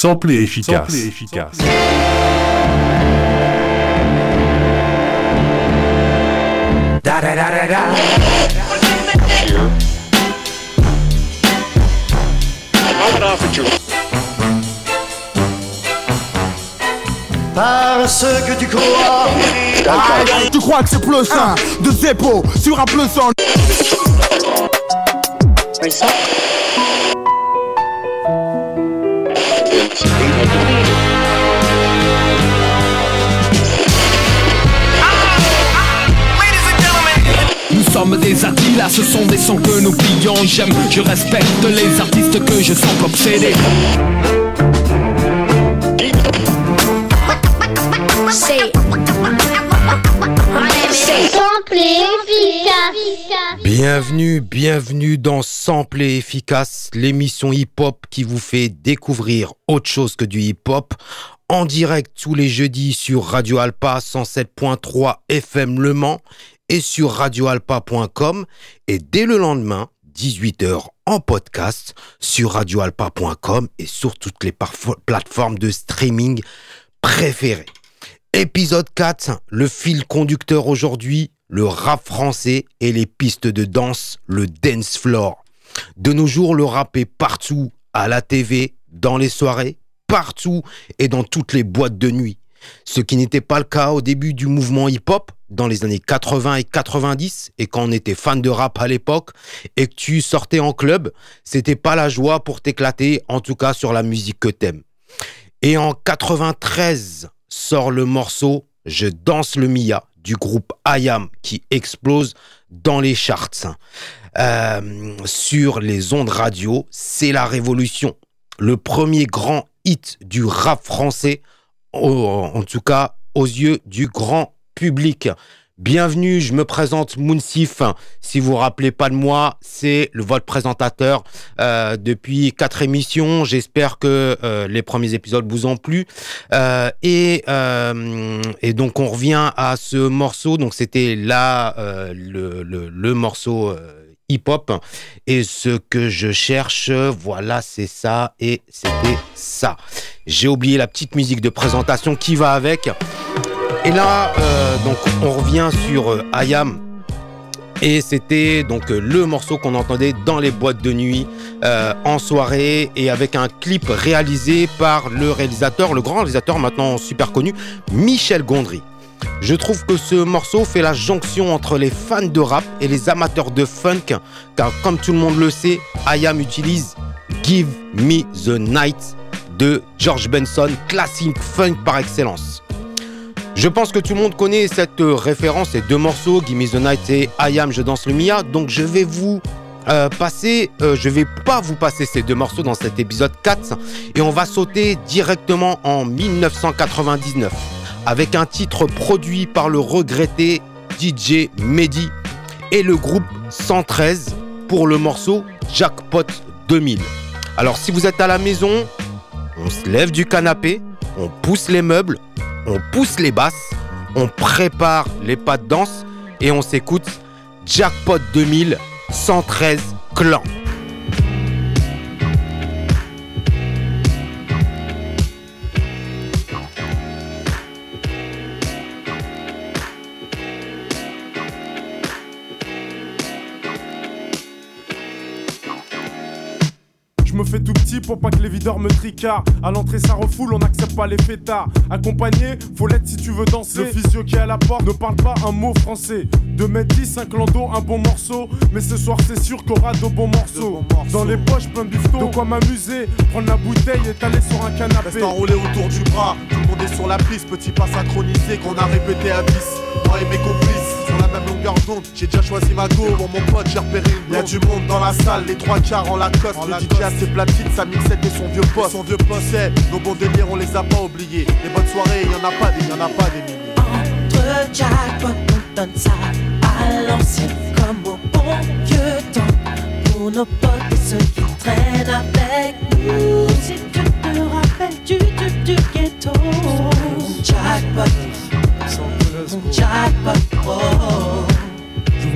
Simple et efficace. Simple et efficace. Da, da, da, da, da. Parce que tu crois. tu crois que c'est plus sain de Zeppo sur un plus en. Sommes des artistes, là ce sont des sons que nous plions J'aime, je respecte les artistes que je sens obsédés. Bienvenue, bienvenue dans Sample et Efficace, l'émission hip-hop qui vous fait découvrir autre chose que du hip-hop. En direct tous les jeudis sur Radio Alpa 107.3 FM Le Mans et sur radioalpa.com et dès le lendemain 18h en podcast sur radioalpa.com et sur toutes les plateformes de streaming préférées. Épisode 4, le fil conducteur aujourd'hui, le rap français et les pistes de danse, le dance floor. De nos jours, le rap est partout, à la TV, dans les soirées, partout et dans toutes les boîtes de nuit. Ce qui n'était pas le cas au début du mouvement hip-hop, dans les années 80 et 90, et quand on était fan de rap à l'époque, et que tu sortais en club, c'était pas la joie pour t'éclater, en tout cas sur la musique que t'aimes. Et en 93 sort le morceau Je danse le Mia du groupe IAM qui explose dans les charts. Euh, sur les ondes radio, c'est la révolution. Le premier grand hit du rap français, en tout cas aux yeux du grand Bienvenue, je me présente Mounsif. Si vous vous rappelez pas de moi, c'est votre présentateur euh, depuis quatre émissions. J'espère que euh, les premiers épisodes vous ont plu. Euh, et, donc on revient à ce morceau. Donc c'était là le, le, le, morceau hip-hop. Et ce que je cherche, voilà, c'est ça. Et c'était ça. J'ai oublié la petite musique de présentation qui va avec. Et là, euh, donc, on revient sur euh, Ayam. Et c'était donc euh, le morceau qu'on entendait dans les boîtes de nuit en soirée et avec un clip réalisé par le réalisateur, le grand réalisateur maintenant super connu, Michel Gondry. Je trouve que ce morceau fait la jonction entre les fans de rap et les amateurs de funk, car comme tout le monde le sait, Ayam utilise Give Me the Night de George Benson, classique funk par excellence. Je pense que tout le monde connaît cette euh, référence, ces deux morceaux, Gimme the Night et I Am, Je danse le Mia. Donc je vais vous euh, passer, euh, je vais pas vous passer ces deux morceaux dans cet épisode 4 et on va sauter directement en 1999 avec un titre produit par le regretté DJ Mehdi et le groupe 113 pour le morceau Jackpot 2000. Alors si vous êtes à la maison, on se lève du canapé, on pousse les meubles, on pousse les basses, on prépare les pas de danse et on s'écoute Jackpot 2000 113 Clan. Pour pas que les videurs me tricardent. À l'entrée, ça refoule, on n'accepte pas les fêtards. Accompagné, faut l'être si tu veux danser. Le physio qui est à la porte ne parle pas un mot français. 2 mètres 10, un clando, un bon morceau. Mais ce soir, c'est sûr qu'on aura de bons morceaux. Dans les poches, plein de bifton. De quoi m'amuser, prendre la bouteille et t'aller sur un canapé. Reste enroulé autour du bras, tout le monde est sur la piste. Petit pas synchronisé qu'on a répété à 10. Moi et mes complices J'ai déjà choisi ma go. Pour mon pote, j'ai repéré une Y'a du monde dans la salle, les trois quarts en la coste. Le DJ a ses platines, sa mixette et son vieux poste. Son vieux poste, c'est nos bons délires, on les a pas oubliés. Les bonnes soirées, y'en a pas des, y'en a pas des milliers. Entre jackpot, on donne ça à l'ancienne comme au bon vieux temps. Pour nos potes et ceux qui traînent avec nous. Si tu te rappelles du tube du ghetto. Jackpot. Jackpot, oh.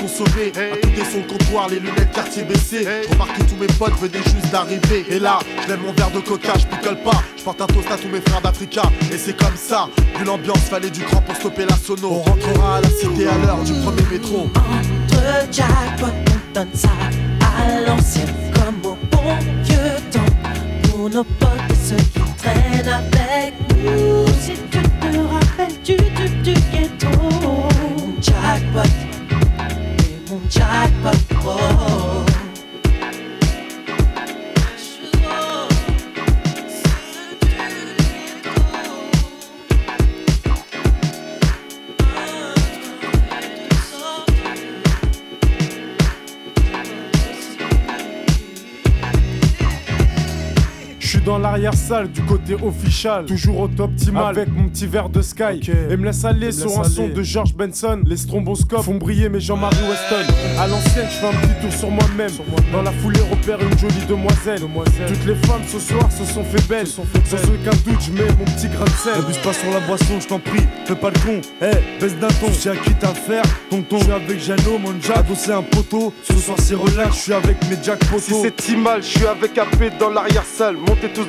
pour consommer. À côté sur le comptoir, les lunettes quartier baissées. Je remarque que tous mes potes venaient juste d'arriver. Et là, je mon verre de coca, je picole pas. Je porte un toast à tous mes frères d'Africa. Et c'est comme ça, vu l'ambiance, fallait du cran pour stopper la sono. On rentrera à la cité à l'heure du premier métro. Entre jackpot, on donne ça à l'ancienne comme au bon vieux temps. Pour nos potes et ceux qui traînent avec nous. Si tu te rappelles du tube du ghetto. Jackpot, et mon jackpot. L'arrière-salle du côté official, toujours au top optimal avec mon petit verre de Sky. Et me laisse aller me sur laisse un son de George Benson. Les stromboscopes font briller mes Jean-Marie Weston. À l'ancienne, je fais un petit tour sur moi-même. Dans la foulée, repère une jolie demoiselle. Toutes les femmes ce soir se sont fait belles. Sans aucun doute, je mets mon petit grain de sel. N'abuse pas sur la boisson, je t'en prie, fais pas le con. Eh, baisse d'un ton, j'ai à qui t'as affaire. Tonton, je suis avec Jano, mon jack, adossé un poteau. Ce soir c'est relax, je suis avec mes jack poteaux. Si c'est si mal, je suis avec AP dans l'arrière-salle. Montez tous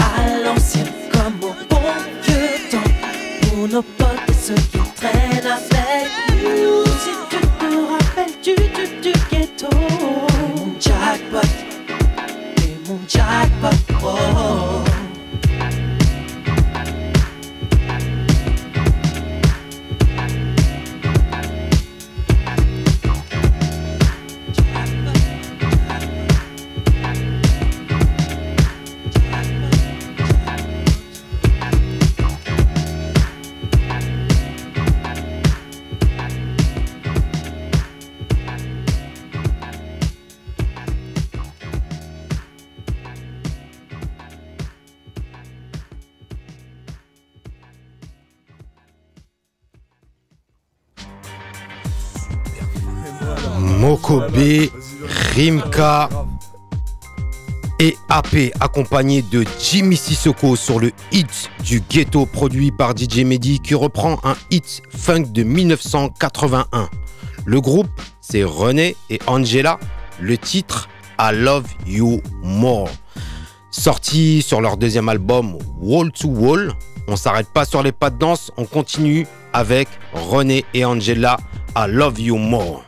Pour nos potes Et AP accompagné de Jimmy Sissoko sur le hit du ghetto produit par DJ Mehdi qui reprend un hit funk de 1981. Le groupe c'est René et Angela, le titre I Love You More. Sorti sur leur deuxième album Wall to Wall, on s'arrête pas sur les pas de danse, on continue avec René et Angela I Love You More.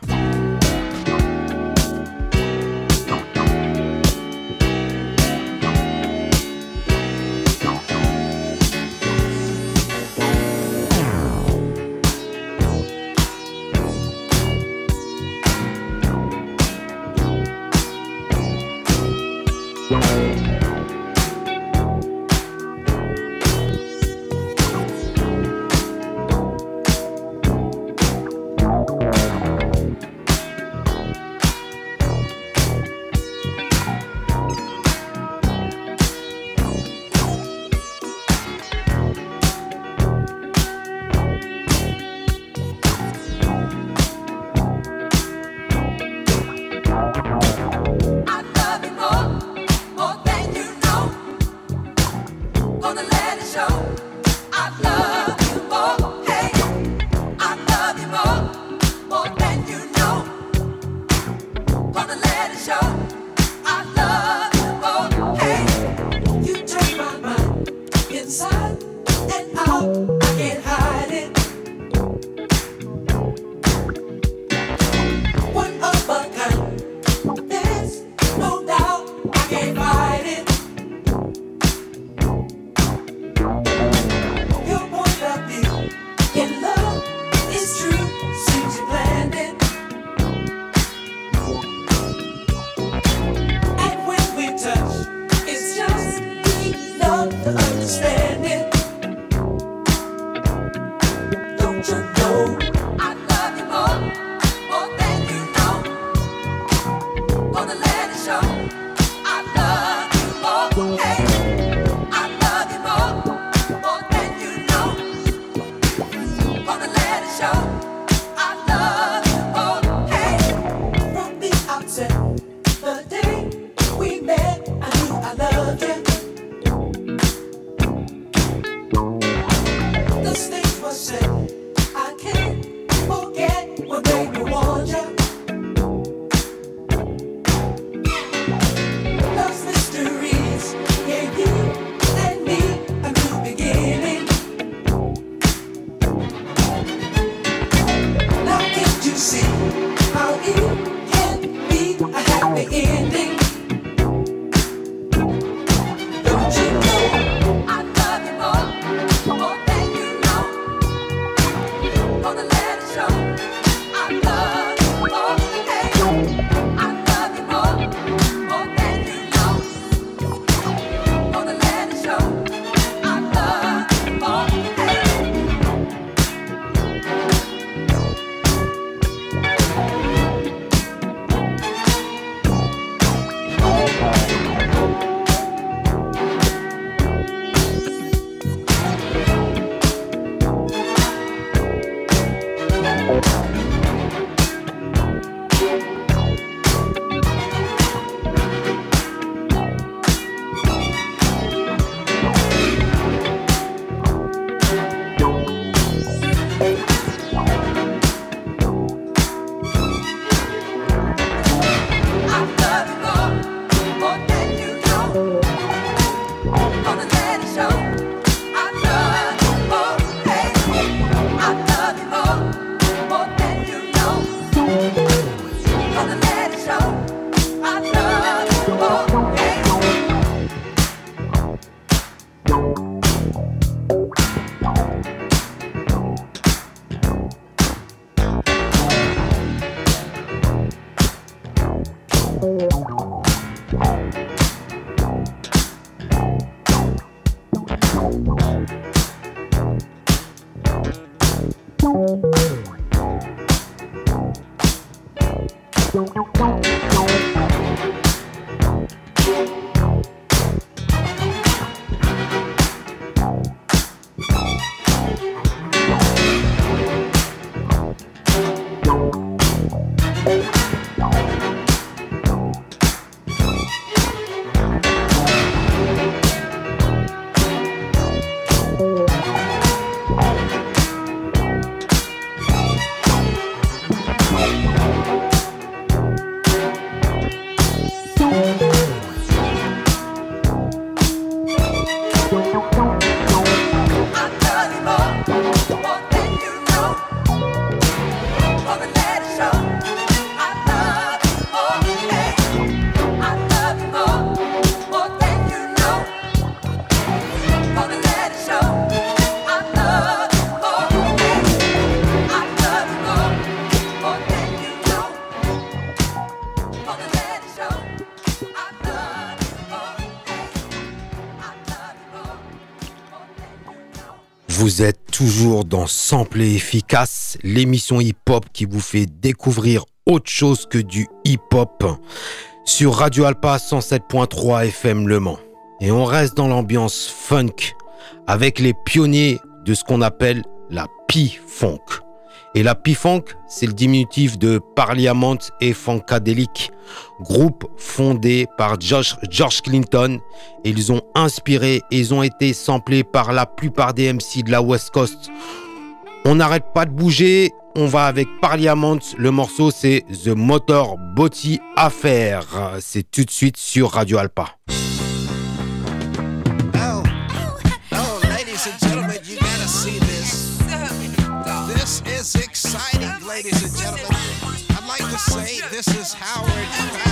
Toujours dans Sample et Efficace, l'émission hip-hop qui vous fait découvrir autre chose que du hip-hop sur Radio Alpa 107.3 FM Le Mans. Et on reste dans l'ambiance funk avec les pionniers de ce qu'on appelle la P-Funk. Et la P-Funk, c'est le diminutif de Parliament et Funkadelic, groupe fondé par George Clinton. Et ils ont inspiré et ils ont été samplés par la plupart des MC de la West Coast. On n'arrête pas de bouger, on va avec Parliament. Le morceau, c'est The Motor Body Affair. C'est tout de suite sur Radio Alpa. Say this is Howard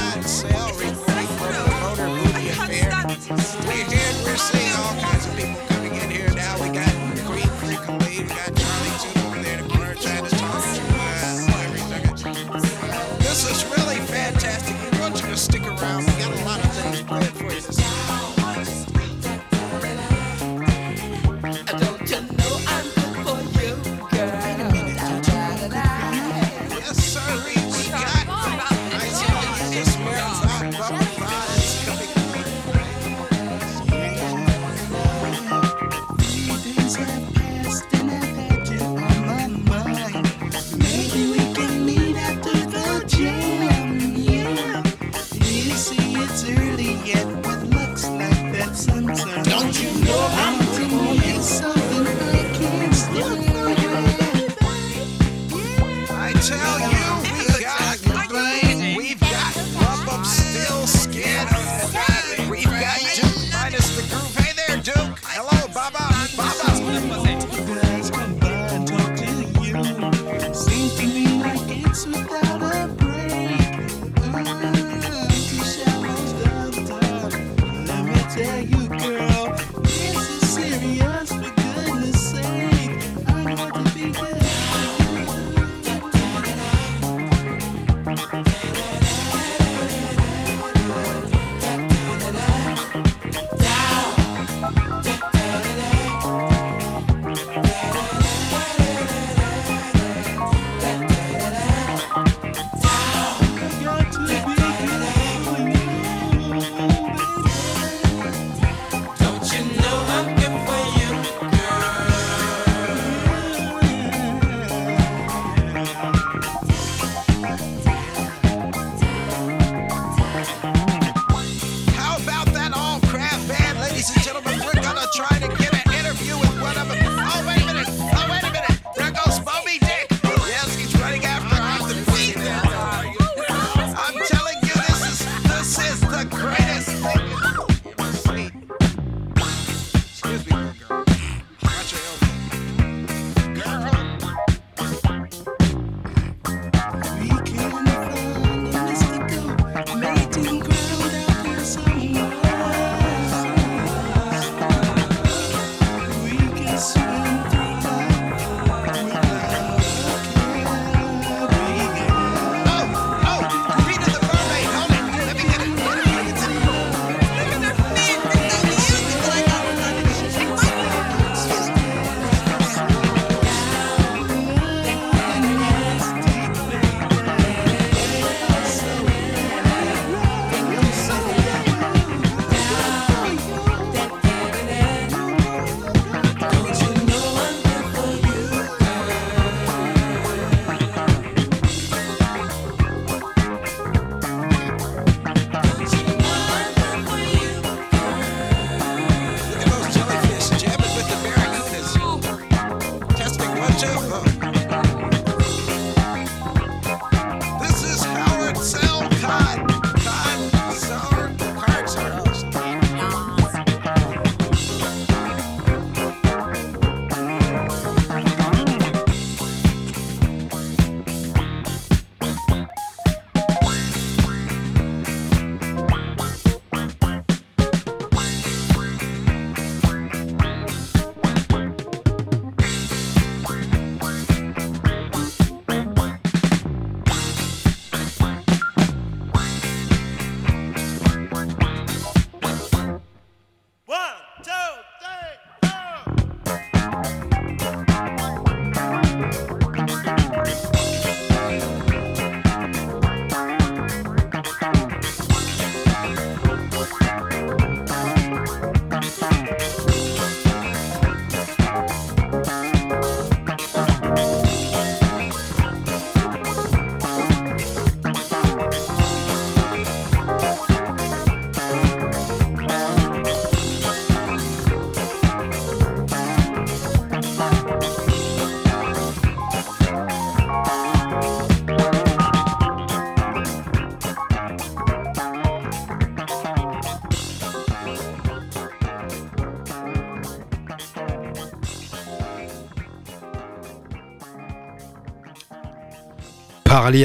Charlie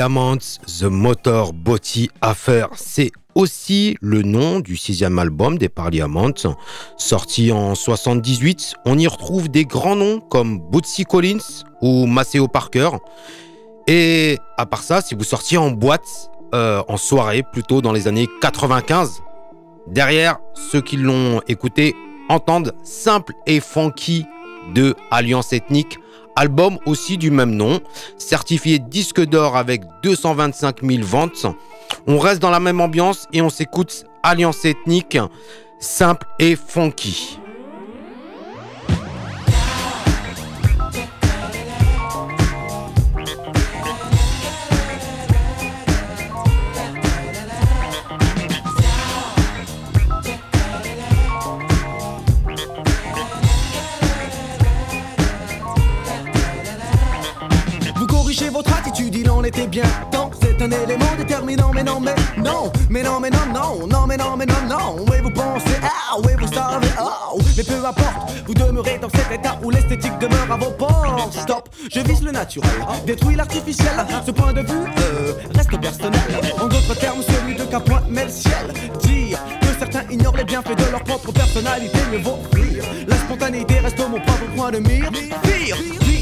The Motor Body Affair. C'est aussi le nom du sixième album des Parliaments. Sorti en 78, on y retrouve des grands noms comme Bootsy Collins ou Maceo Parker. Et à part ça, si vous sortiez en boîte, euh, en soirée plutôt dans les années 95, derrière, ceux qui l'ont écouté entendent Simple et Funky de Alliance Ethnique album aussi du même nom, certifié disque d'or avec 225 000 ventes. On reste dans la même ambiance et on s'écoute Alliance Ethnique, simple et funky. Était bien temps. C'est un élément déterminant, mais non, mais non, mais non, mais non, non, non, mais non, mais non, non. Oui, vous pensez, ah, oui, vous savez, oh, mais peu importe, vous demeurez dans cet état où l'esthétique demeure à vos portes. Stop, je vise le naturel, détruis l'artificiel. Ce point de vue euh, reste personnel. En d'autres termes, celui de qu'un point met le ciel. Dire que certains ignorent les bienfaits de leur propre personnalité, mieux vaut rire. La spontanéité reste mon propre point de mire. Pire,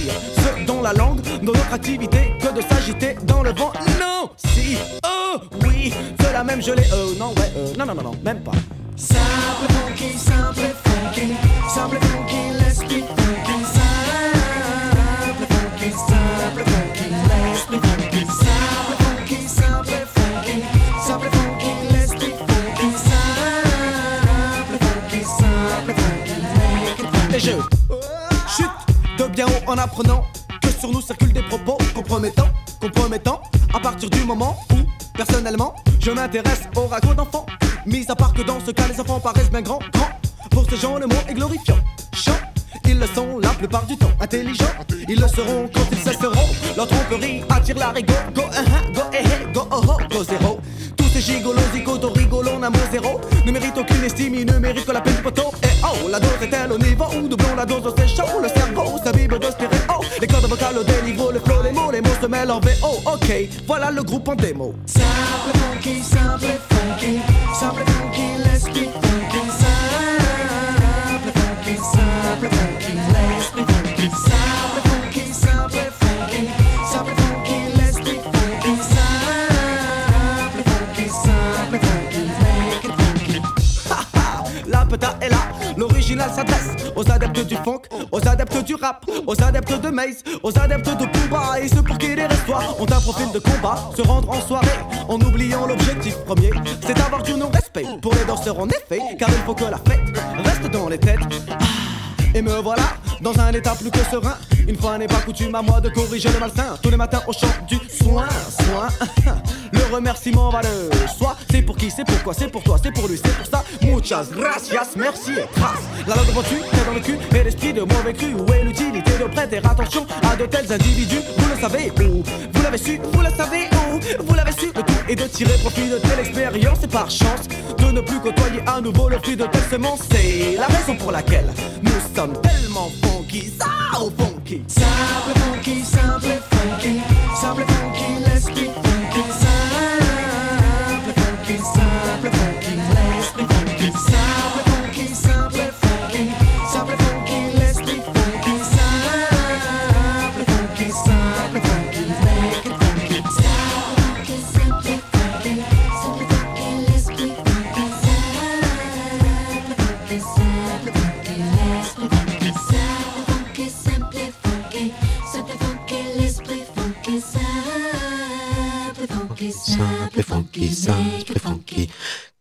pire, ce dont la langue, dans notre activité, que de s'agiter dans le vent. Non, si, oh, oui, cela même je l'ai, euh, non, ouais, euh, non, non, non, non, même pas. Simple funky, simple funky, simple funky. En apprenant que sur nous circulent des propos compromettants, compromettants. À partir du moment où, personnellement, je m'intéresse au ragot d'enfants. Mis à part que dans ce cas, les enfants paraissent bien grands, grands. Pour ces gens, le mot est glorifiant. Chant, ils le sont la plupart du temps. Intelligents, ils le seront quand ils cesseront. Leur tromperie attire la rigo. Go, uh -huh, go, eh, eh, go, oh, oh, go, zéro. Tous ces gigolos, zigotos, rigolons, un mot zéro. Ne méritent aucune estime, ils ne méritent que la peine du poteau. Et oh, la dose est-elle au niveau où doublons la dose, c'est chaud. Le cerveau de stéréo. Les cordes vocales au déniveau, le flow, les mots, les mots se mêlent en VO. Ok, voilà le groupe en démo. Simple funky, simple funky, simple funky, let's be funky. Simple funky, simple funky, let's be funky. Simple funky, simple funky, simple funky, let's be funky. Simple funky, simple funky, make it funky. La peta est là, l'original s'adresse aux adeptes du funk, aux adeptes du rap, aux adeptes de Maze, aux adeptes de Pumba et ceux pour qui les restoirs ont un profil de combat, se rendre en soirée en oubliant l'objectif premier, c'est d'avoir du non-respect pour les danseurs en effet, car il faut que la fête reste dans les têtes. Ah, Et me voilà dans un état plus que serein. Une fois n'est pas coutume à moi de corriger le malsain. Tous les matins au chant du soin, soin. Le remerciement va le soi. C'est pour qui, c'est pourquoi, c'est pour toi, c'est pour lui, c'est pour ça. Muchas gracias, merci et trace. La langue tu, t'es dans le cul, et l'esprit de mauvais cru. Où est l'utilité de prêter attention à de tels individus? Vous le savez où? Vous l'avez su, vous le savez où? Vous l'avez su, le tout est de tirer profit de telle expérience et par chance de ne plus côtoyer à nouveau le fruit de telle semence. C'est la raison pour laquelle nous sommes tellement funky, au funky. Simple funky, simple funky, simple funky, let's be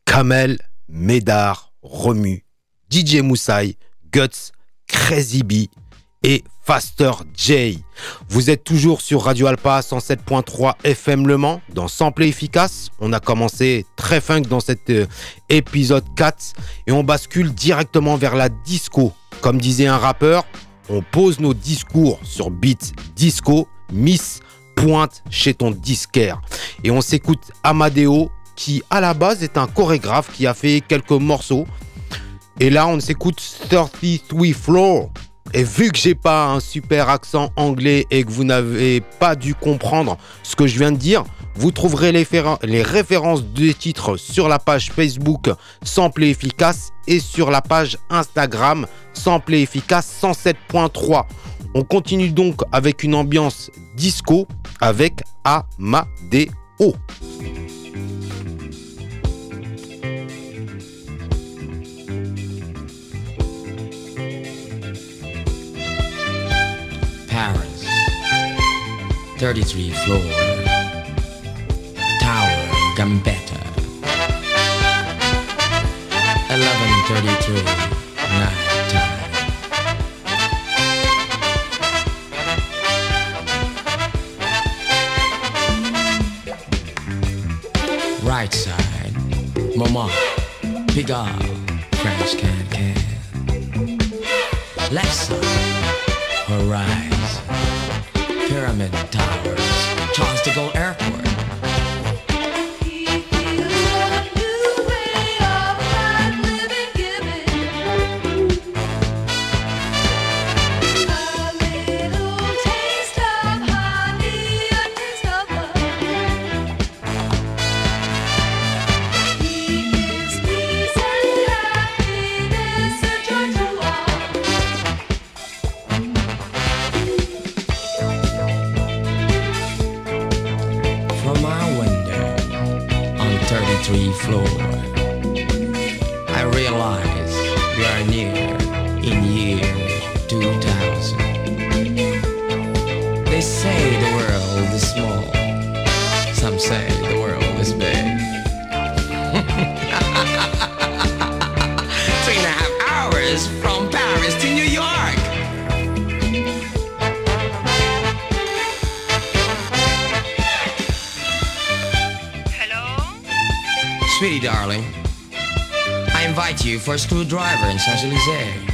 Kamel, Médard, Romu, DJ Moussaï, Guts, Crazy B et Faster J. Vous êtes toujours sur Radio Alpa 107.3 FM Le Mans dans Sample et Efficace. On a commencé très funk dans cet euh, épisode 4 et on bascule directement vers la disco. Comme disait un rappeur, on pose nos discours sur beat disco, Miss pointe chez ton disquaire. Et on s'écoute Amadeo qui à la base est un chorégraphe qui a fait quelques morceaux. Et là on s'écoute 33 Floor. Et vu que j'ai pas un super accent anglais et que vous n'avez pas dû comprendre ce que je viens de dire, vous trouverez les, références des titres sur la page Facebook Sample Efficace et sur la page Instagram Sample Efficace 107.3. On continue donc avec une ambiance disco avec Amadeo. Paris, 33 floor, Tower, Gambetta, 1132, night Right side, Mama, Pigalle, French can can. Left side, Horizon, Pyramid Towers, Charles de Gaulle Airport. Say the world is big. Three and a half hours from Paris to New York. Hello? Sweetie darling, I invite you for a screwdriver in Champs-Élysées.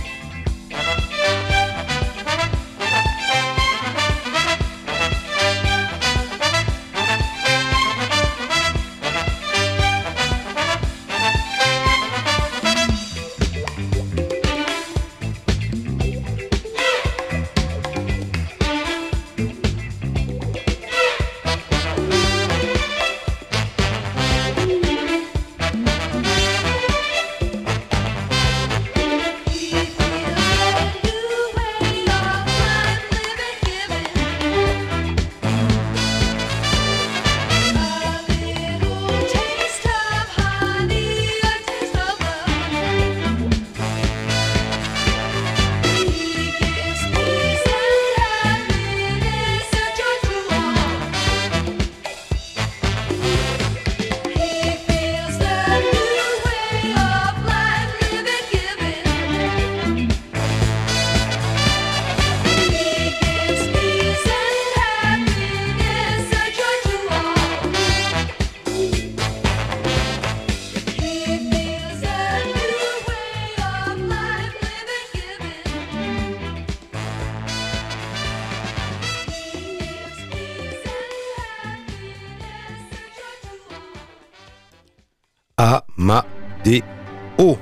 Amadeo.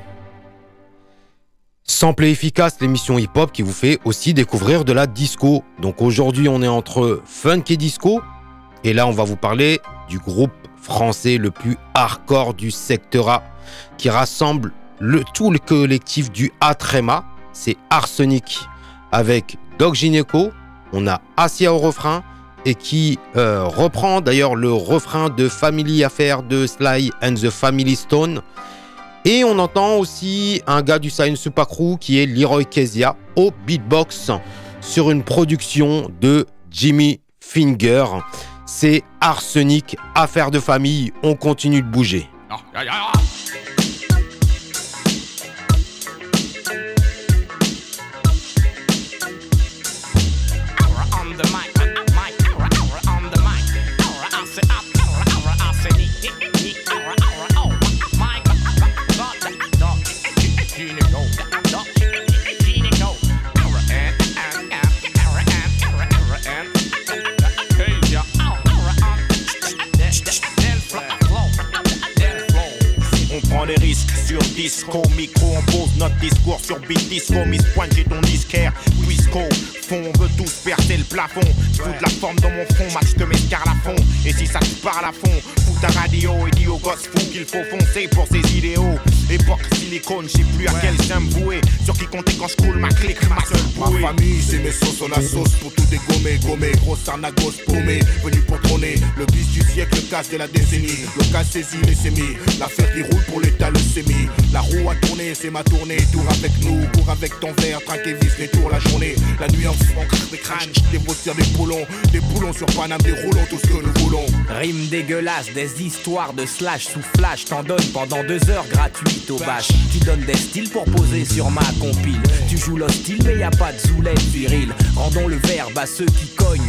Sample et efficace, l'émission hip-hop qui vous fait aussi découvrir de la disco. Donc aujourd'hui, on est entre funk et disco. Et là, on va vous parler du groupe français le plus hardcore du secteur A, qui rassemble le, tout le collectif du A-Trema. C'est Arsenic avec Doc Gineco. On a Asia au refrain et qui euh, reprend d'ailleurs le refrain de Family Affair de Sly and the Family Stone. Et on entend aussi un gars du Science Super Crew qui est Leroy Kezia au beatbox sur une production de Jimmy Finger. C'est Arsenic, affaire de famille, on continue de bouger. on disco, micro, on pose notre discours sur beat disco, Miss Pointe, j'ai ton disquaire, Fond, on veut tous percer le plafond, je fous de la forme dans mon front, max de mescar à fond, et si ça te parle à fond, fous ta radio et dis aux gosses fous qu'il faut foncer pour ses idéaux, époque silicone, je sais plus à quel sein me vouer, sur qui compter quand je coule ma clique, ma seule bouée. Ma famille, c'est mes sauces, on la sauce pour tout dégommer, gommer, grosse arnagos paumé, venu pour trôner, le bis du siècle, le casse de la décennie, le casse saisi, les sémis, l'affaire qui roule pour l'état, le sémi, la roue a tourné, c'est ma tournée, tour avec nous, cours avec ton verre, traque et vis les tours la journée, la nuit en craque des crânes, des bossières, des boulons, des boulons sur Paname, des roulons, tout ce que nous voulons. Rime dégueulasse, des histoires de slash sous flash, t'en donnes pendant deux heures gratuites au bâche. Tu donnes des styles pour poser sur ma compile. Tu joues l'hostile, mais y a pas de zoulette viril. Rendons le verbe à ceux qui cognent.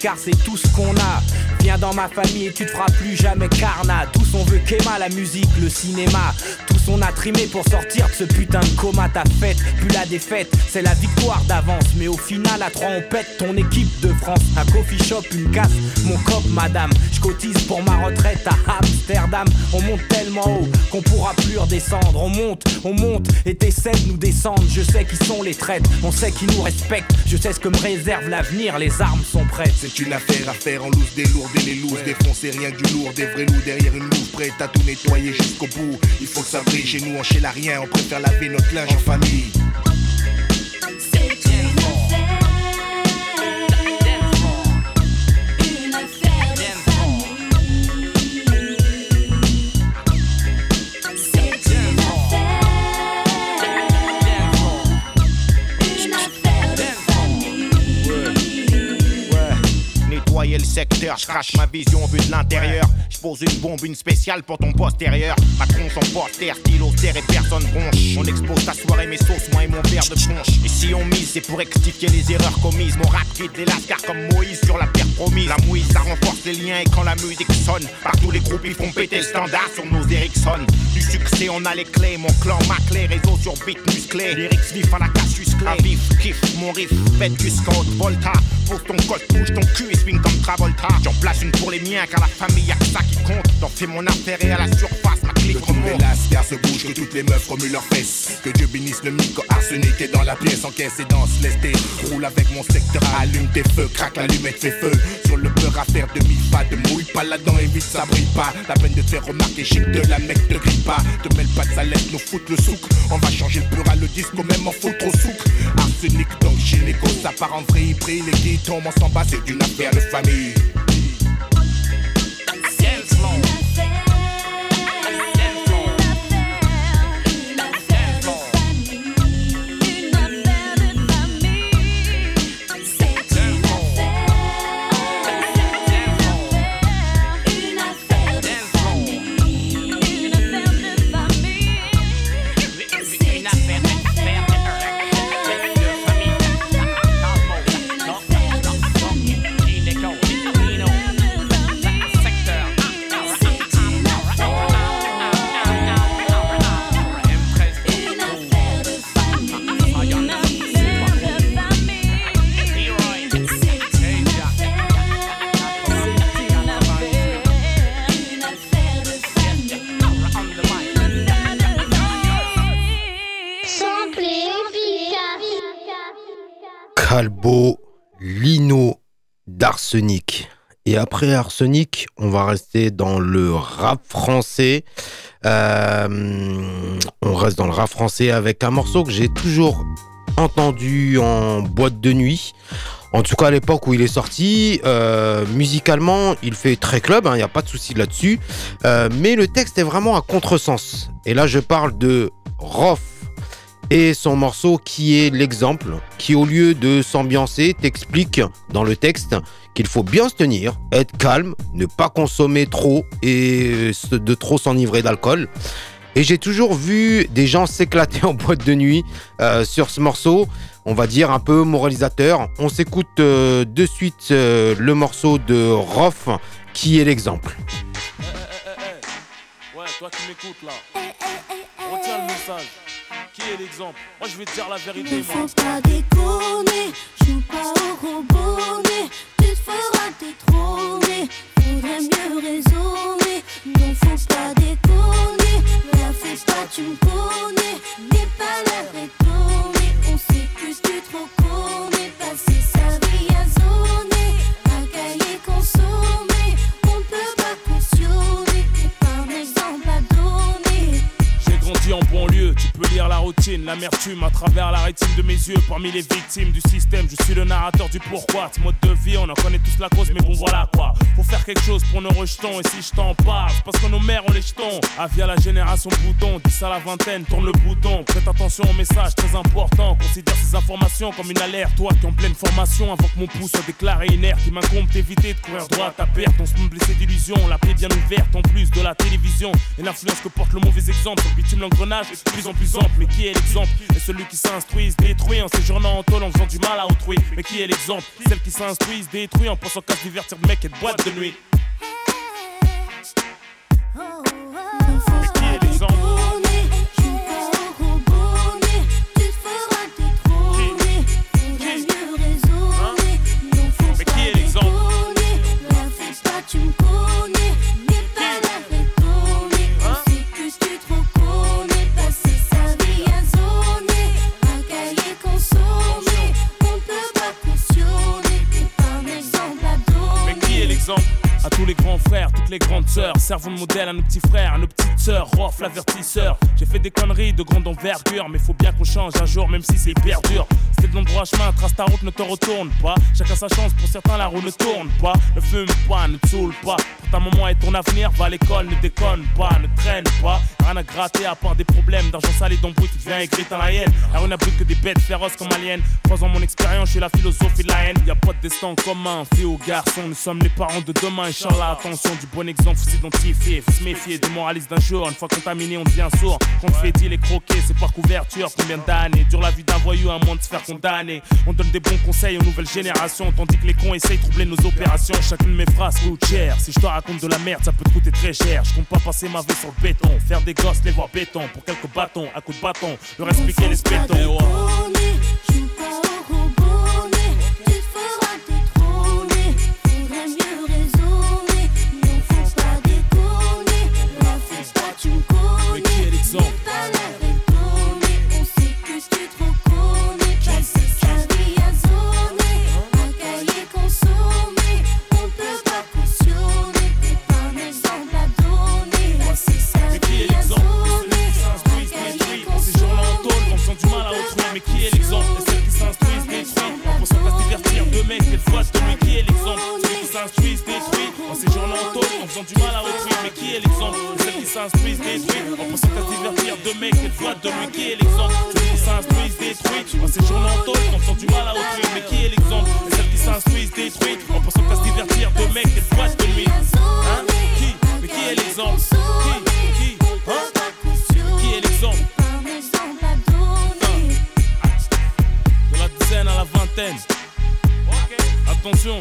Car c'est tout ce qu'on a. Dans ma famille et tu te feras plus jamais carna. Tous on veut qu'Emma, la musique, le cinéma. Tous on a trimé pour sortir de ce putain de coma. Ta fête, puis la défaite, c'est la victoire d'avance. Mais au final, à trois, on pète ton équipe de France. Un coffee shop, une casse, mon cop, madame. Je cotise pour ma retraite à Amsterdam. On monte tellement haut qu'on pourra plus redescendre. On monte, on monte et t'essaies de nous descendre. Je sais qui sont les traîtres, on sait qui nous respectent. Je sais ce que me réserve l'avenir, les armes sont prêtes. C'est une affaire à faire en loose des lourds les looses Défoncer rien du lourd, des vrais loups derrière une louve Prête à tout nettoyer jusqu'au bout. Il faut que ça brille chez nous, on chez la rien On préfère laver notre linge en famille je crache ma vision vue de l'intérieur. Je pose une bombe, une spéciale pour ton postérieur. Ma tronche en poster, stylo, terre et personne bronche. On expose ta soirée, mes sauces, moi et mon verre de punch. Et si on mise, c'est pour rectifier les erreurs commises. Mon rap quitte les lascars comme Moïse sur la terre promise. La mouise, ça renforce les liens et quand la musique sonne, partout les groupes ils font péter le standard sur nos Ericsson. Du succès, on a les clés. Mon clan, ma clé, réseau sur beat musclé. Lyrics vifs à la casus clé. À vif, kiff, mon riff, bête du scout, Volta. Pose ton col, bouge ton cul et swing comme Travolta. J'en place une pour les miens, car la famille y'a que ça qui compte. J'en fais mon affaire et à la surface, ma clique Que tous les remonte. se bougent, que toutes les meufs remuent leurs fesses. Que Dieu bénisse le micro arsenic est dans la pièce Encaisse et danse, laisse tes roule avec mon secteur Allume tes feux, craque l'allumette, fait feu. Sur le peur à faire de mille pas, de mouille pas là-dedans et vite ça brille pas. La peine de te faire remarquer, chic de la mec te grille pas. Te mêle pas de sa lettre, nous foutre le souk. On va changer le peur à le disco, même en foutre au souk. Arsenic donc gynéco, ça part en vrille, brille Les qui tombent, on s'en bat, c'est une affaire de famille Simple d'Arsenic. Et après Arsenic, on va rester dans le rap français. Euh, on reste dans le rap français avec un morceau que j'ai toujours entendu en boîte de nuit. En tout cas, à l'époque où il est sorti, euh, musicalement, il fait très club, il n'y a pas de souci là-dessus. Euh, mais le texte est vraiment à contresens. Et là, je parle de Rof et son morceau qui est l'exemple, qui au lieu de s'ambiancer, t'explique dans le texte qu'il faut bien se tenir, être calme, ne pas consommer trop et de trop s'enivrer d'alcool. Et j'ai toujours vu des gens s'éclater en boîte de nuit euh, sur ce morceau, on va dire un peu moralisateur. On s'écoute euh, de suite euh, le morceau de Rof qui est l'exemple. Ouais, toi qui m'écoutes là. Retiens le message. Qui est l'exemple. Moi je vais te dire la vérité, Ne faut pas déconner, joue pas au gros bonnet, tu te feras détrôner, faudrait mieux raisonner. Non, faut pas déconner, la fais pas, tu me connais, l'amertume à travers la rétine de mes yeux. Parmi les victimes du système, je suis le narrateur du pourquoi. Ce mode de vie, on en connaît tous la cause, mais bon voilà quoi. Faut faire quelque chose pour nos rejetons. Et si je t'en parle, parce que nos mères ont les jetons. Ah, via la génération bouton, 10 à la vingtaine, tourne le bouton. Prête attention au message très important. Considère ces informations comme une alerte. Toi qui en pleine formation, avant que mon pouce soit déclaré inerte, il m'incombe d'éviter de courir droit à perte. On se blessé d'illusions, la plaie bien ouverte en plus de la télévision. Et l'influence que porte le mauvais exemple. Bitume, l'engrenage est de plus en plus ample. Mais qui est l'exemple Et celui qui s'instruit, se détruit en séjournant en tôle en faisant du mal à autrui. Mais qui est l'exemple? Celle qui s'instruit, se détruit en pensant qu'à divertir de mecs et de boîtes de nuit. Tous les grands frères, toutes les grandes sœurs, servons de modèle à nos petits frères, à nos petites sœurs, Rof l'avertisseur. J'ai fait des conneries de grande envergure, mais faut bien qu'on change un jour, même si c'est hyper dur. C'était de l'endroit chemin, trace ta route, ne te retourne pas. Chacun sa chance, pour certains la roue ne tourne pas. Ne fume pas, ne te saoule pas. Pour ta maman et ton avenir, va à l'école, ne déconne pas, ne traîne pas. Rien à gratter à part des problèmes d'argent sale et d'embrouille, tu deviens aigri dans la haine. Rue n'a plus que des bêtes féroces comme aliens. Croisant mon expérience, je suis la philosophie de la haine. Y a pas de destin commun, fille ou garçon, nous sommes les parents de demain. Inch'Allah, attention, du bon exemple, faut s'identifier, faut se méfier des moralistes d'un jour. Une fois contaminé, on devient sourd. Qu'on fait dit les croquer, c'est par couverture. Combien d'années dure la vie d'un voyou, un moins de se faire condamner. On donne des bons conseils aux nouvelles générations, tandis que les cons essayent de troubler nos opérations. Chacune de mes phrases coûte cher. Si je te raconte de la merde, ça peut te coûter très cher. Je compte pas passer ma vie sur le béton, faire des gosses, les voir béton. Pour quelques bâtons, à coups de bâton, leur expliquer les spétons. S'instruisent, détruits, en pensant qu'à se divertir de mecs, qu'elles voient de lui. Qui est l'exemple? Ceux qui s'instruisent, détruits, en séjournant en faisant du mal à autrui. Mais qui est l'exemple? De celles qui s'instruisent, détruits, en pensant qu'à se divertir de mecs, qu'elles voient de lui. Hein? Qui? Mais qui est l'exemple? Qui? Qui? Hein? Qui est l'exemple? De la dizaine à la vingtaine. Attention.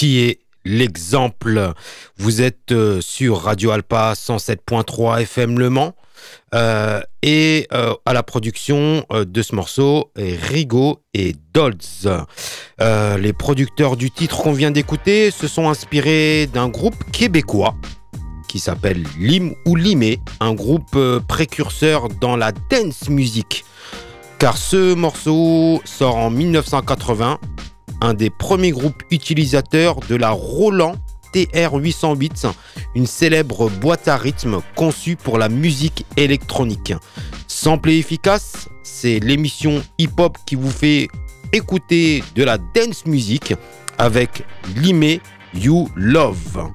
Qui est l'exemple Vous êtes euh, sur Radio Alpa 107.3 FM Le Mans. euh, et euh, à la production de ce morceau, Rigo et Dolz. Les producteurs du titre qu'on vient d'écouter se sont inspirés d'un groupe québécois qui s'appelle Lim ou Limé, un groupe précurseur dans la dance music. Car ce morceau sort en 1980 un des premiers groupes utilisateurs de la Roland TR-808, une célèbre boîte à rythme conçue pour la musique électronique. Sample et efficace, c'est l'émission hip-hop qui vous fait écouter de la dance music avec Limé You Love.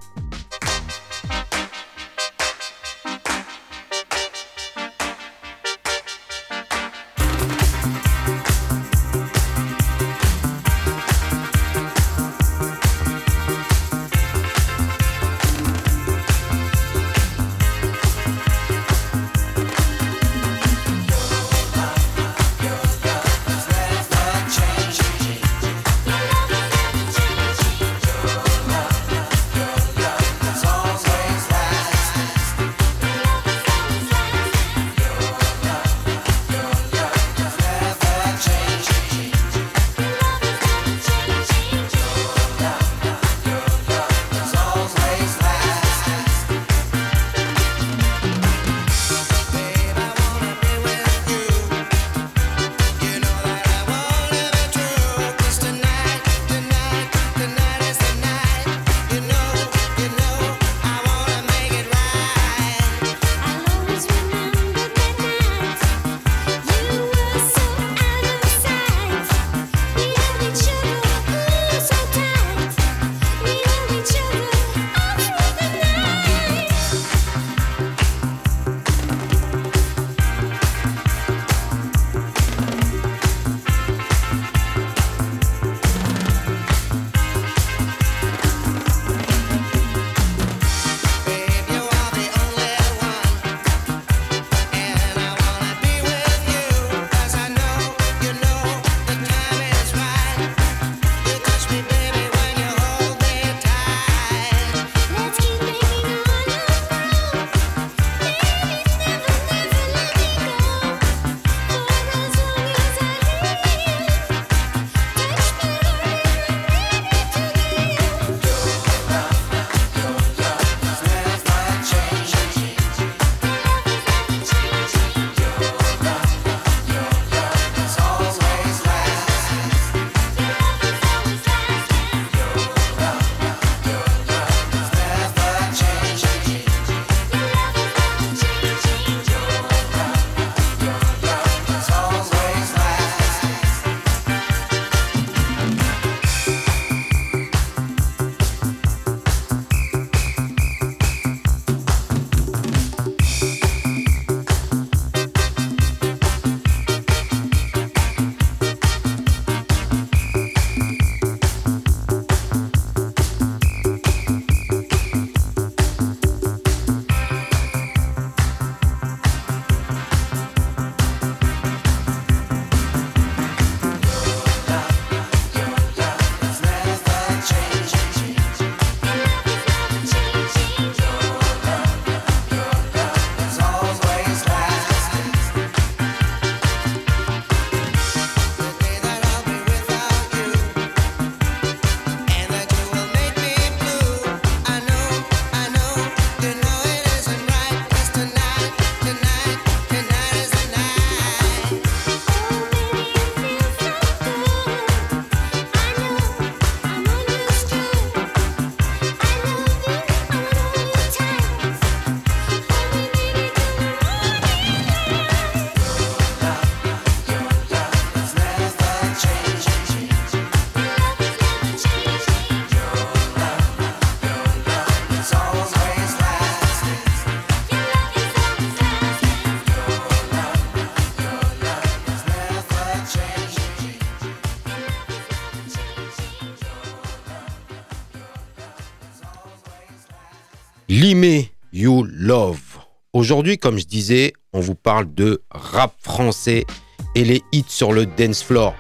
Limé You Love. Aujourd'hui, comme je disais, on vous parle de rap français et les hits sur le dance floor.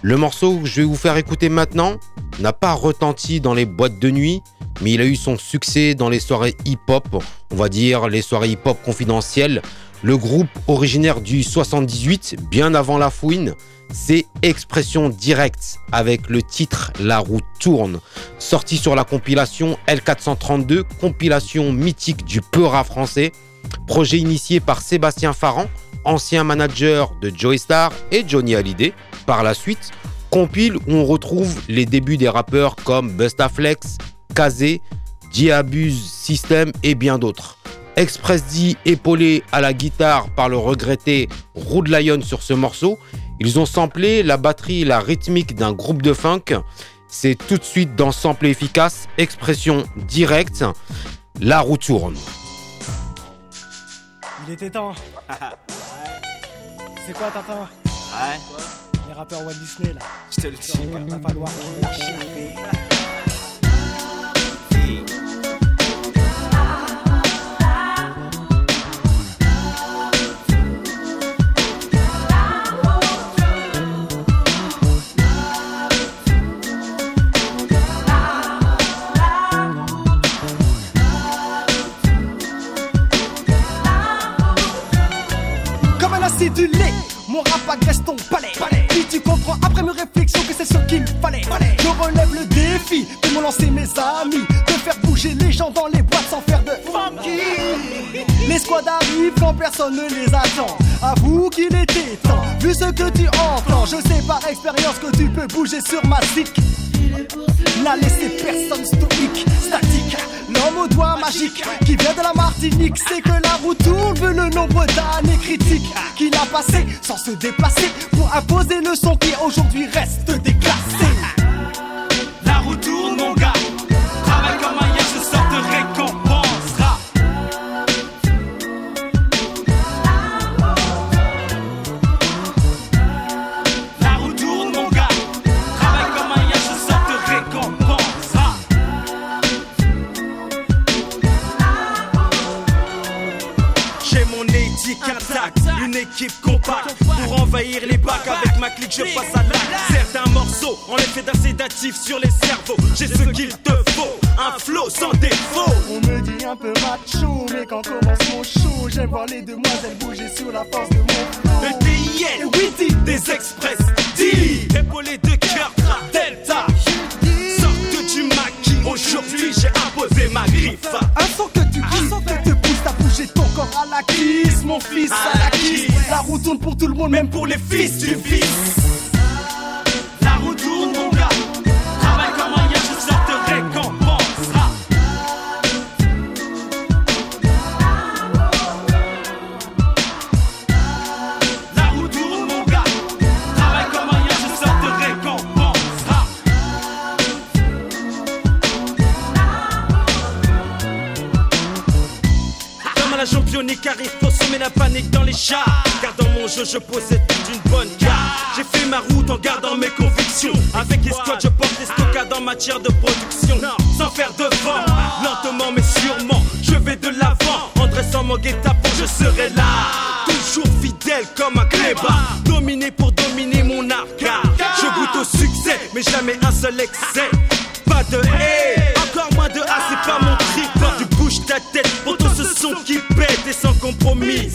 Le morceau que je vais vous faire écouter maintenant n'a pas retenti dans les boîtes de nuit, mais il a eu son succès dans les soirées hip-hop, on va dire les soirées hip-hop confidentielles. Le groupe originaire du 78, bien avant la fouine, c'est Expression Directe avec le titre La roue tourne, sorti sur la compilation L432, compilation mythique du Peura français, projet initié par Sébastien Farran, ancien manager de Joey Star et Johnny Hallyday. Par la suite, compile où on retrouve les débuts des rappeurs comme Bustaflex, Kazé, Diabuse System et bien d'autres. Express D épaulé à la guitare par le regretté Rude Lion sur ce morceau. Ils ont samplé la batterie et la rythmique d'un groupe de funk. C'est tout de suite dans sample efficace, expression directe, la roue tourne. Il était temps. C'est quoi, Tintin? Ouais. Les rappeurs Walt Disney, là. Je te le dis. Mon rap agresse ton palais. Puis tu comprends après mes réflexions que c'est ce qu'il fallait. Je relève le défi de m'ont lancé mes amis. De faire bouger les gens dans les boîtes sans faire de funky. Les squads arrivent quand personne ne les attend. Avoue qu'il était temps, vu ce que tu entends. Je sais par expérience que tu peux bouger sur ma zik. N'a laissé personne stoïque, statique. L'homme magiques qui vient de la Martinique, c'est que la roue tourne le nombre d'années critiques qu'il a passé sans se déplacer pour imposer le son qui aujourd'hui reste déclassé. Les bacs. Avec ma clique je passe à l'acte. Certains morceaux ont l'effet d'un sédatif sur les cerveaux. J'ai ce qu'il te faut, un flow sans défaut. On me dit un peu macho, mais quand commence mon show, j'aime voir les demoiselles bouger sous la force de mon flow. Le DIN, Witty, des express, D Épaulé de cœur, Delta. Sorte du maquis, aujourd'hui j'ai imposé ma griffe. Un son que tu kiffes, que te pousse à bouger ton corps à la kiss, mon fils à la kiss. La roue tourne pour tout le monde, même pour les fils du fils. La roue tourne mon gars. Travaille comme hier, je sors de récompensera La roue tourne mon gars. Travaille comme hier, je sors de récompensera Comme à la championique arrive pour la panique dans les chars je possède toute une bonne carte. J'ai fait ma route en gardant mes convictions. Avec les squads je porte les stockades en matière de production. Sans faire de vent, lentement mais sûrement Je vais de l'avant. En dressant mon guet-apens je serai là. Toujours fidèle comme un clébard. Dominé pour dominer mon arcade. Je goûte au succès mais jamais un seul excès. Pas de haie, encore moins de A c'est pas mon trip. Tu bouges ta tête tout ce son qui pète et sans compromis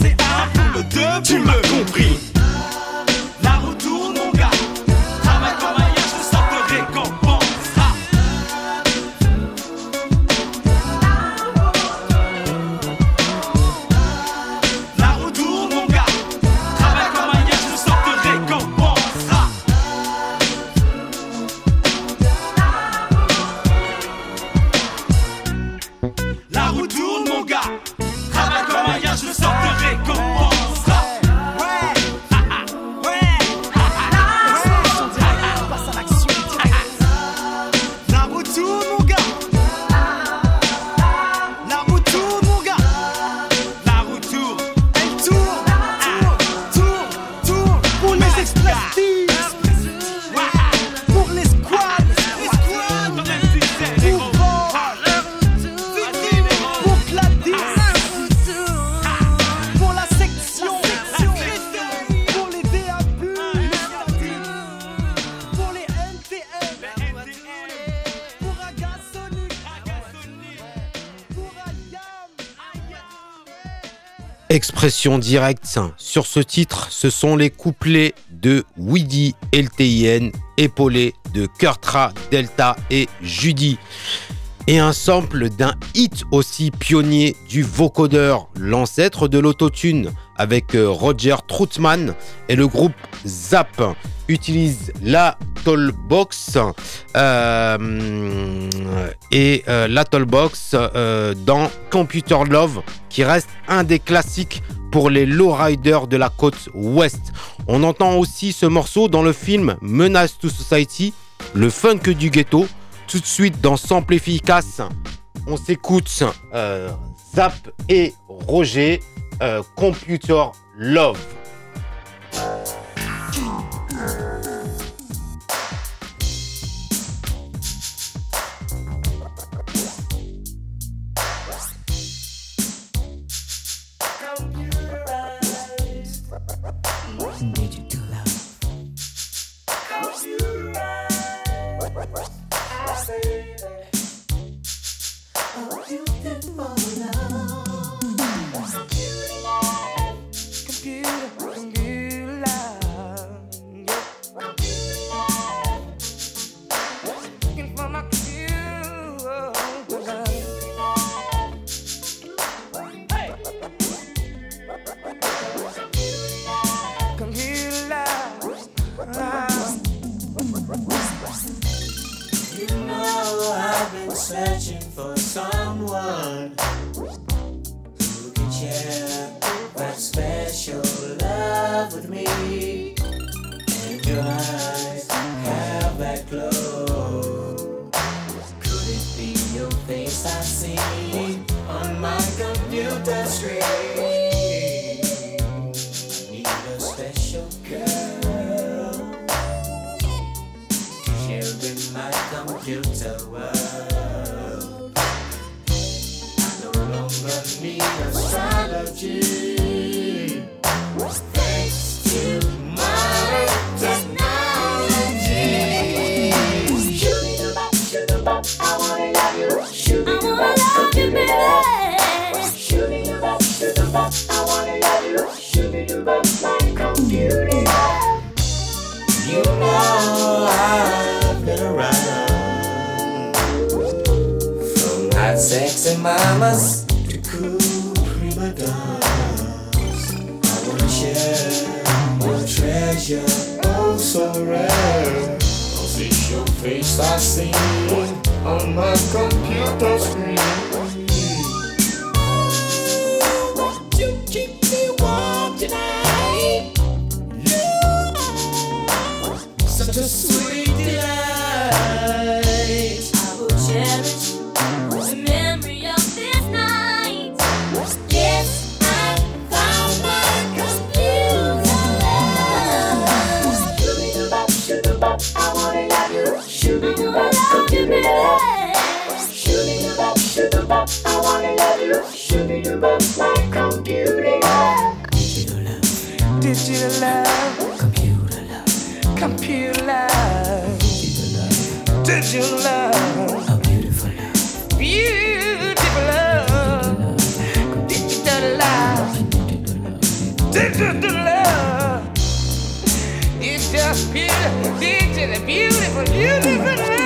Expression directe. Sur ce titre, ce sont les couplets de Widi LTIN, épaulés de Kurtra, Delta et Judy. Et un sample d'un hit aussi pionnier du vocodeur, l'ancêtre de l'autotune, avec euh, Roger Troutman et le groupe Zap utilise la Tollbox euh, et euh, la Tollbox euh, dans Computer Love qui reste un des classiques pour les lowriders de la côte ouest. On entend aussi ce morceau dans le film Menace to Society, le funk du ghetto. Tout de suite dans Sample efficace, on s'écoute Zap et Roger, Computer Love. Searching sexy mamas. Cool prima donnas I wanna share your treasure, oh so rare Cause it's your face I see on my computer screen Digital love. Digital love. Computer love. Computer love. Digital love. A beautiful love. Beautiful love. Digital love. Digital love. It's just beautiful. Digital, beautiful, beautiful love.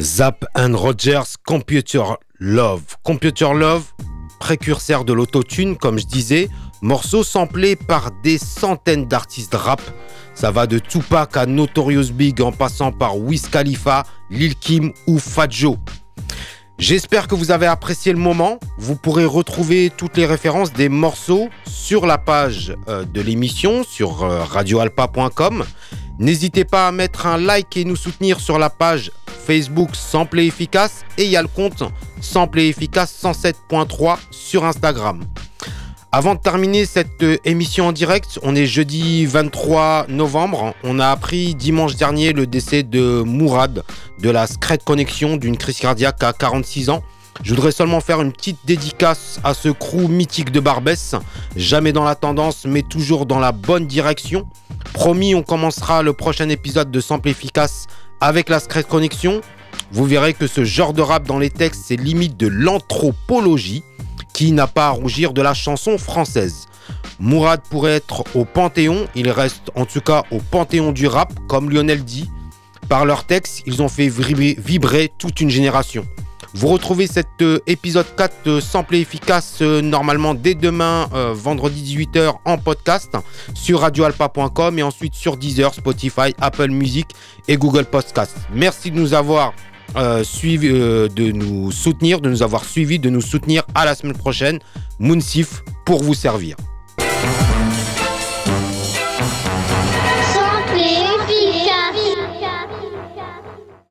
Zap and Rogers, Computer Love. Computer Love, précurseur de l'autotune, comme je disais, morceau samplé par des centaines d'artistes rap. Ça va de Tupac à Notorious Big en passant par Wiz Khalifa, Lil Kim ou Fat. J'espère que vous avez apprécié le moment. Vous pourrez retrouver toutes les références des morceaux sur la page euh, de l'émission sur euh, radioalpa.com. N'hésitez pas à mettre un like et nous soutenir sur la page Facebook Sample Efficace et il y a le compte Sample et Efficace 107.3 sur Instagram. Avant de terminer cette euh, émission en direct, on est jeudi 23 novembre. On a appris dimanche dernier le décès de Mourad de la Scred Connection d'une crise cardiaque à 46 ans. Je voudrais seulement faire une petite dédicace à ce crew mythique de Barbès, jamais dans la tendance mais toujours dans la bonne direction. Promis, on commencera le prochain épisode de Sample Efficace avec la Scred Connection. Vous verrez que ce genre de rap dans les textes, c'est limite de l'anthropologie qui n'a pas à rougir de la chanson française. Mourad pourrait être au Panthéon, il reste en tout cas au Panthéon du rap, comme Lionel dit. Par leurs textes, ils ont fait vibrer, toute une génération. Vous retrouvez cet euh, épisode 4 de Sample Efficace euh, normalement dès demain, euh, vendredi 18h, en podcast sur radioalpa.com et ensuite sur Deezer, Spotify, Apple Music et Google Podcast. Merci de nous avoir euh, euh, de nous soutenir, de nous avoir suivis, de nous soutenir à la semaine prochaine. Moonsif pour vous servir.